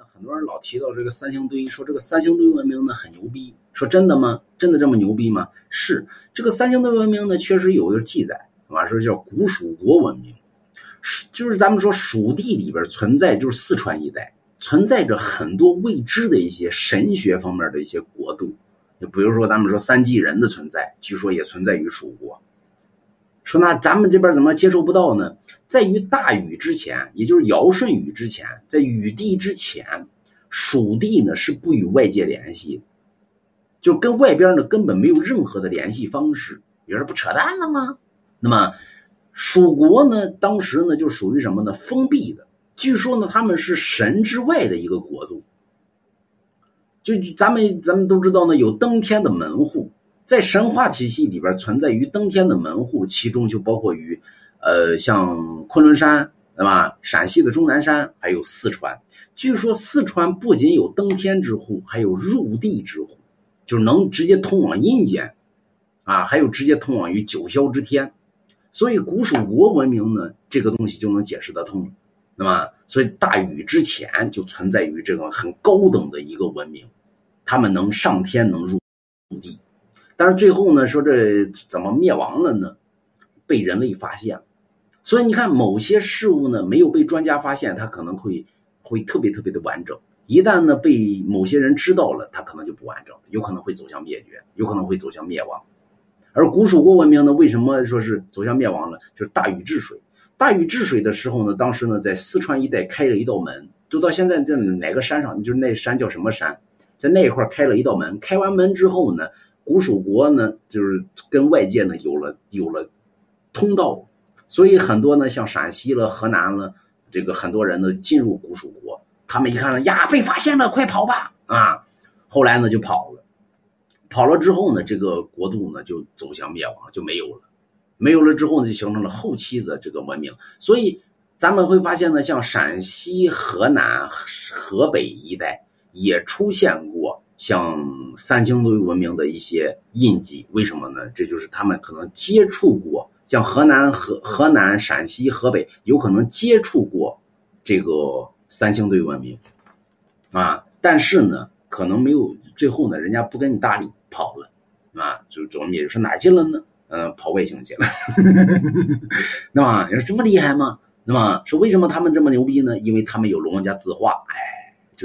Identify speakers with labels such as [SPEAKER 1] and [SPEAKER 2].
[SPEAKER 1] 呢，很多人老提到这个三星堆，说这个三星堆文明呢很牛逼，说真的吗？真的这么牛逼吗？是这个三星堆文明呢，确实有一个记载，啊，说叫古蜀国文明，就是咱们说蜀地里边存在，就是四川一带存在着很多未知的一些神学方面的一些国度，就比如说咱们说三季人的存在，据说也存在于蜀国。说那咱们这边怎么接受不到呢？在于大禹之前，也就是尧舜禹之前，在禹帝之前，蜀地呢是不与外界联系，就跟外边呢根本没有任何的联系方式。有人不扯淡了吗？那么蜀国呢，当时呢就属于什么呢？封闭的。据说呢，他们是神之外的一个国度。就咱们咱们都知道呢，有登天的门户。在神话体系里边存在于登天的门户，其中就包括于，呃，像昆仑山，对吧？陕西的终南山，还有四川。据说四川不仅有登天之户，还有入地之户，就是能直接通往阴间，啊，还有直接通往于九霄之天。所以古蜀国文明呢，这个东西就能解释得通，那么，所以大禹之前就存在于这个很高等的一个文明，他们能上天，能入地。但是最后呢，说这怎么灭亡了呢？被人类发现了，所以你看，某些事物呢没有被专家发现，它可能会会特别特别的完整；一旦呢被某些人知道了，它可能就不完整，有可能会走向灭绝，有可能会走向灭亡。而古蜀国文明呢，为什么说是走向灭亡呢？就是大禹治水。大禹治水的时候呢，当时呢在四川一带开了一道门，就到现在在哪个山上，就是那山叫什么山，在那一块开了一道门。开完门之后呢？古蜀国呢，就是跟外界呢有了有了通道，所以很多呢像陕西了、河南了，这个很多人呢进入古蜀国，他们一看呢呀被发现了，快跑吧啊！后来呢就跑了，跑了之后呢，这个国度呢就走向灭亡，就没有了，没有了之后呢就形成了后期的这个文明。所以咱们会发现呢，像陕西、河南、河北一带也出现过。像三星堆文明的一些印记，为什么呢？这就是他们可能接触过，像河南、河河南、陕西、河北，有可能接触过这个三星堆文明啊。但是呢，可能没有最后呢，人家不跟你搭理，跑了啊，就走灭，说哪儿去了呢？嗯，跑外星去了。那么你说这么厉害吗？那么说为什么他们这么牛逼呢？因为他们有龙王家字画，哎。